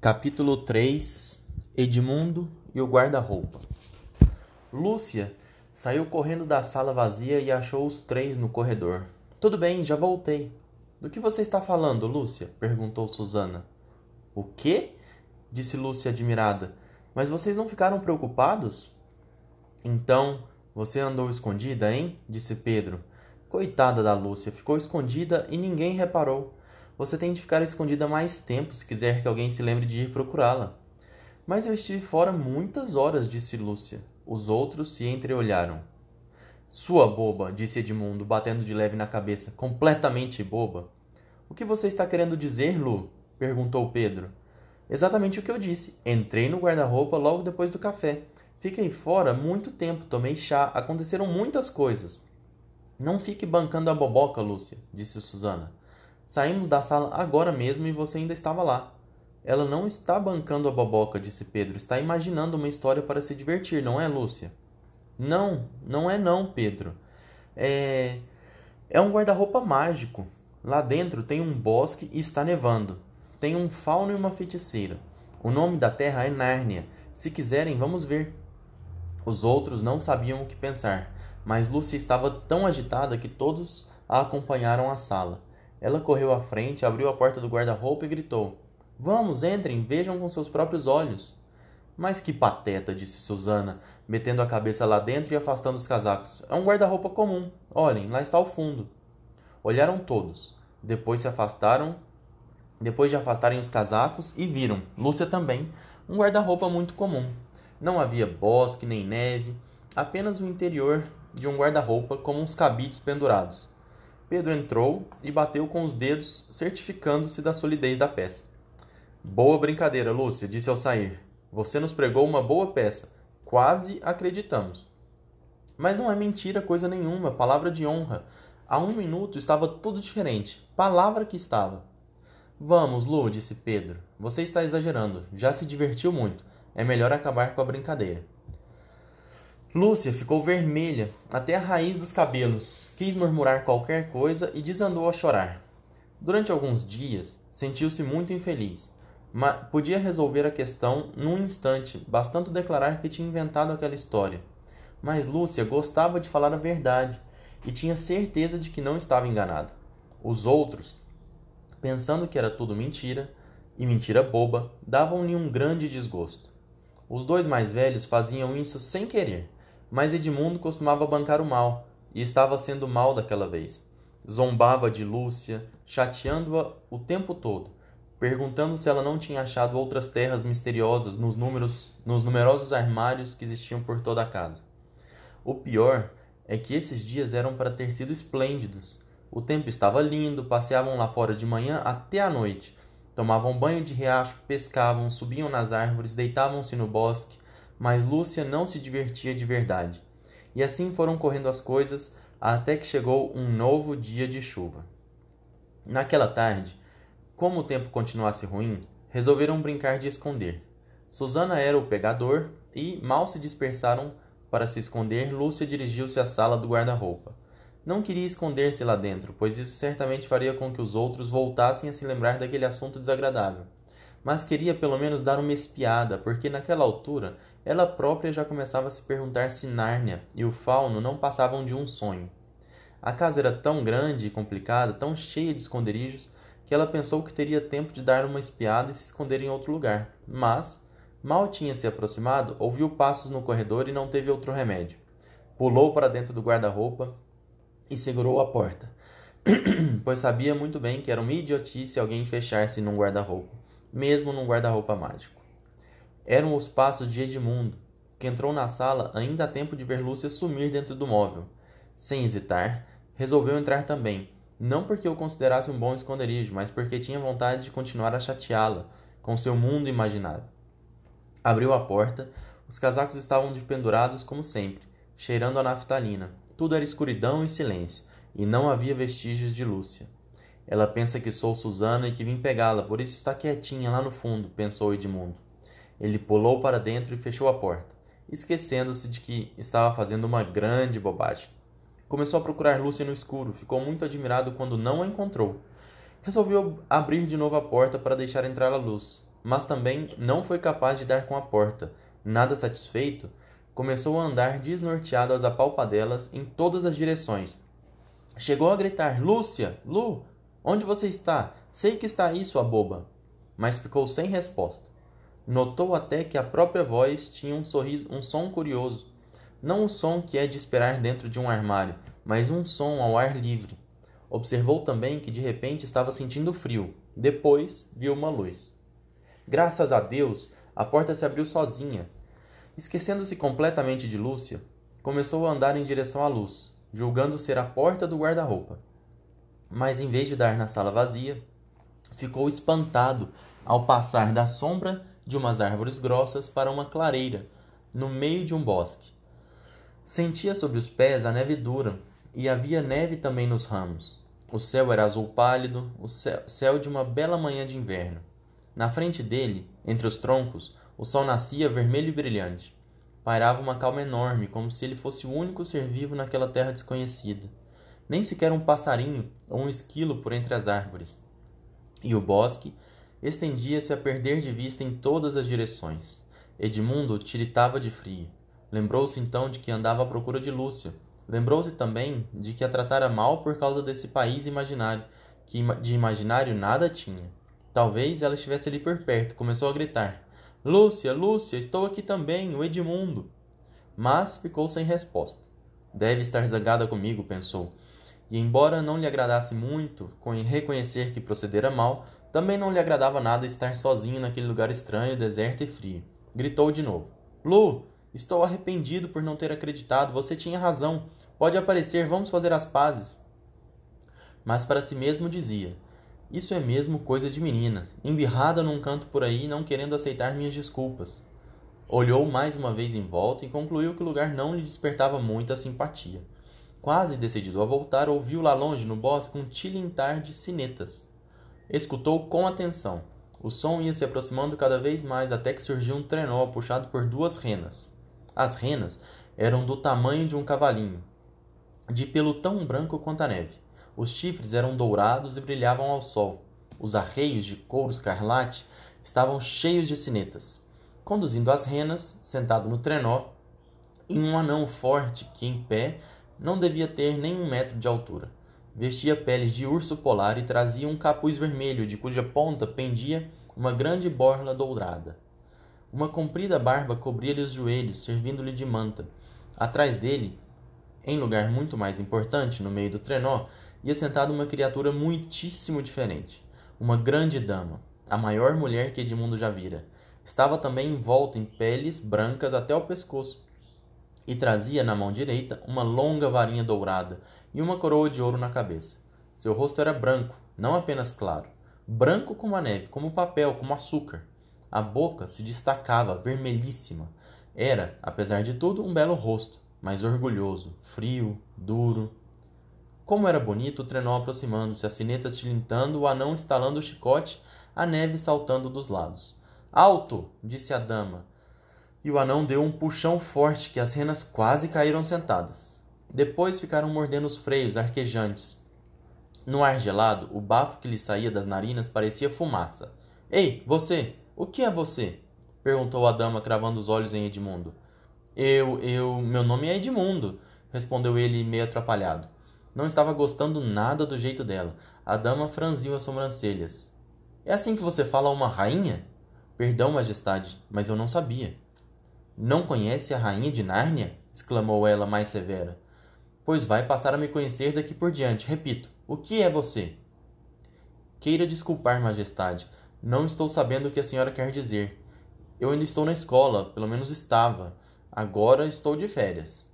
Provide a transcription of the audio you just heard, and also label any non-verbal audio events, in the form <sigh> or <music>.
Capítulo 3 Edmundo e o guarda-roupa Lúcia saiu correndo da sala vazia e achou os três no corredor. Tudo bem, já voltei. Do que você está falando, Lúcia? perguntou Susana. O quê? disse Lúcia admirada. Mas vocês não ficaram preocupados? Então, você andou escondida, hein? disse Pedro. Coitada da Lúcia, ficou escondida e ninguém reparou. Você tem de ficar escondida mais tempo se quiser que alguém se lembre de ir procurá-la. Mas eu estive fora muitas horas, disse Lúcia. Os outros se entreolharam. Sua boba, disse Edmundo, batendo de leve na cabeça. Completamente boba. O que você está querendo dizer, Lu? perguntou Pedro. Exatamente o que eu disse. Entrei no guarda-roupa logo depois do café. Fiquei fora muito tempo, tomei chá, aconteceram muitas coisas. Não fique bancando a boboca, Lúcia, disse Susana. Saímos da sala agora mesmo e você ainda estava lá. Ela não está bancando a boboca, disse Pedro. Está imaginando uma história para se divertir, não é, Lúcia? Não, não é não, Pedro. É. É um guarda-roupa mágico. Lá dentro tem um bosque e está nevando. Tem um fauno e uma feiticeira. O nome da terra é Nárnia. Se quiserem, vamos ver. Os outros não sabiam o que pensar, mas Lúcia estava tão agitada que todos a acompanharam à sala. Ela correu à frente, abriu a porta do guarda-roupa e gritou: Vamos, entrem, vejam com seus próprios olhos. Mas que pateta, disse Susana, metendo a cabeça lá dentro e afastando os casacos. É um guarda-roupa comum. Olhem, lá está o fundo. Olharam todos. Depois se afastaram. Depois de afastarem os casacos e viram, Lúcia também, um guarda-roupa muito comum. Não havia bosque nem neve, apenas o interior de um guarda-roupa como uns cabides pendurados. Pedro entrou e bateu com os dedos, certificando-se da solidez da peça. Boa brincadeira, Lúcia, disse ao sair. Você nos pregou uma boa peça. Quase acreditamos. Mas não é mentira coisa nenhuma, palavra de honra. Há um minuto estava tudo diferente. Palavra que estava. Vamos, Lu, disse Pedro. Você está exagerando. Já se divertiu muito. É melhor acabar com a brincadeira. Lúcia ficou vermelha até a raiz dos cabelos, quis murmurar qualquer coisa e desandou a chorar. Durante alguns dias, sentiu-se muito infeliz, mas podia resolver a questão num instante, bastando declarar que tinha inventado aquela história. Mas Lúcia gostava de falar a verdade e tinha certeza de que não estava enganada. Os outros, pensando que era tudo mentira, e mentira boba, davam-lhe um grande desgosto. Os dois mais velhos faziam isso sem querer mas Edmundo costumava bancar o mal, e estava sendo mal daquela vez. Zombava de Lúcia, chateando-a o tempo todo, perguntando se ela não tinha achado outras terras misteriosas nos, números, nos numerosos armários que existiam por toda a casa. O pior é que esses dias eram para ter sido esplêndidos. O tempo estava lindo, passeavam lá fora de manhã até a noite, tomavam banho de riacho, pescavam, subiam nas árvores, deitavam-se no bosque, mas Lúcia não se divertia de verdade. E assim foram correndo as coisas até que chegou um novo dia de chuva. Naquela tarde, como o tempo continuasse ruim, resolveram brincar de esconder. Susana era o pegador e, mal se dispersaram para se esconder, Lúcia dirigiu-se à sala do guarda-roupa. Não queria esconder-se lá dentro, pois isso certamente faria com que os outros voltassem a se lembrar daquele assunto desagradável mas queria pelo menos dar uma espiada, porque naquela altura ela própria já começava a se perguntar se Nárnia e o fauno não passavam de um sonho. A casa era tão grande e complicada, tão cheia de esconderijos, que ela pensou que teria tempo de dar uma espiada e se esconder em outro lugar. Mas, mal tinha se aproximado, ouviu passos no corredor e não teve outro remédio. Pulou para dentro do guarda-roupa e segurou a porta, <clears throat> pois sabia muito bem que era uma idiotice alguém fechar-se num guarda-roupa mesmo num guarda-roupa mágico. Eram os passos de Edmundo, que entrou na sala ainda a tempo de ver Lúcia sumir dentro do móvel. Sem hesitar, resolveu entrar também, não porque o considerasse um bom esconderijo, mas porque tinha vontade de continuar a chateá-la com seu mundo imaginário. Abriu a porta, os casacos estavam pendurados como sempre, cheirando a naftalina. Tudo era escuridão e silêncio, e não havia vestígios de Lúcia. Ela pensa que sou Susana e que vim pegá-la, por isso está quietinha lá no fundo, pensou Edmundo. Ele pulou para dentro e fechou a porta, esquecendo-se de que estava fazendo uma grande bobagem. Começou a procurar Lúcia no escuro, ficou muito admirado quando não a encontrou. Resolveu abrir de novo a porta para deixar entrar a luz. mas também não foi capaz de dar com a porta. Nada satisfeito, começou a andar desnorteado às apalpadelas em todas as direções. Chegou a gritar: Lúcia! Lu! Onde você está? Sei que está aí, sua boba! Mas ficou sem resposta. Notou até que a própria voz tinha um sorriso, um som curioso. Não o som que é de esperar dentro de um armário, mas um som ao ar livre. Observou também que de repente estava sentindo frio. Depois viu uma luz. Graças a Deus, a porta se abriu sozinha. Esquecendo-se completamente de Lúcia, começou a andar em direção à luz, julgando ser a porta do guarda-roupa. Mas em vez de dar na sala vazia, ficou espantado ao passar da sombra de umas árvores grossas para uma clareira, no meio de um bosque. Sentia sobre os pés a neve dura, e havia neve também nos ramos. O céu era azul pálido, o céu de uma bela manhã de inverno. Na frente dele, entre os troncos, o sol nascia vermelho e brilhante. Pairava uma calma enorme, como se ele fosse o único ser vivo naquela terra desconhecida. Nem sequer um passarinho ou um esquilo por entre as árvores. E o bosque estendia-se a perder de vista em todas as direções. Edmundo tiritava de frio. Lembrou-se então de que andava à procura de Lúcia. Lembrou-se também de que a tratara mal por causa desse país imaginário, que de imaginário nada tinha. Talvez ela estivesse ali por perto. Começou a gritar: Lúcia, Lúcia, estou aqui também, o Edmundo. Mas ficou sem resposta. Deve estar zangada comigo, pensou. E embora não lhe agradasse muito reconhecer que procedera mal, também não lhe agradava nada estar sozinho naquele lugar estranho, deserto e frio. Gritou de novo: Lu, estou arrependido por não ter acreditado. Você tinha razão. Pode aparecer, vamos fazer as pazes. Mas para si mesmo dizia: Isso é mesmo coisa de menina, embirrada num canto por aí, não querendo aceitar minhas desculpas. Olhou mais uma vez em volta e concluiu que o lugar não lhe despertava muita simpatia. Quase decidido a voltar, ouviu lá longe no bosque um tilintar de sinetas. Escutou com atenção. O som ia se aproximando cada vez mais até que surgiu um trenó puxado por duas renas. As renas eram do tamanho de um cavalinho, de pelo tão branco quanto a neve. Os chifres eram dourados e brilhavam ao sol. Os arreios de couro escarlate estavam cheios de sinetas. Conduzindo as renas, sentado no trenó, em um anão forte que, em pé, não devia ter nem um metro de altura. Vestia peles de urso polar e trazia um capuz vermelho, de cuja ponta pendia uma grande borla dourada. Uma comprida barba cobria-lhe os joelhos, servindo-lhe de manta. Atrás dele, em lugar muito mais importante, no meio do trenó, ia sentada uma criatura muitíssimo diferente. Uma grande dama, a maior mulher que Edmundo já vira. Estava também envolta em peles brancas até o pescoço, e trazia na mão direita uma longa varinha dourada e uma coroa de ouro na cabeça. Seu rosto era branco, não apenas claro, branco como a neve, como papel, como açúcar. A boca se destacava, vermelhíssima. Era, apesar de tudo, um belo rosto, mas orgulhoso, frio, duro. Como era bonito o trenó aproximando-se, as sinetas tilintando, o anão estalando o chicote, a neve saltando dos lados. Alto! disse a dama, e o anão deu um puxão forte que as renas quase caíram sentadas. Depois ficaram mordendo os freios arquejantes. No ar gelado, o bafo que lhe saía das narinas parecia fumaça. Ei, você! O que é você? perguntou a dama, cravando os olhos em Edmundo. Eu, eu. Meu nome é Edmundo, respondeu ele meio atrapalhado. Não estava gostando nada do jeito dela. A dama franziu as sobrancelhas. É assim que você fala a uma rainha? Perdão, majestade, mas eu não sabia. Não conhece a rainha de Nárnia? exclamou ela mais severa. Pois vai passar a me conhecer daqui por diante. Repito, o que é você? Queira desculpar, majestade. Não estou sabendo o que a senhora quer dizer. Eu ainda estou na escola, pelo menos estava. Agora estou de férias.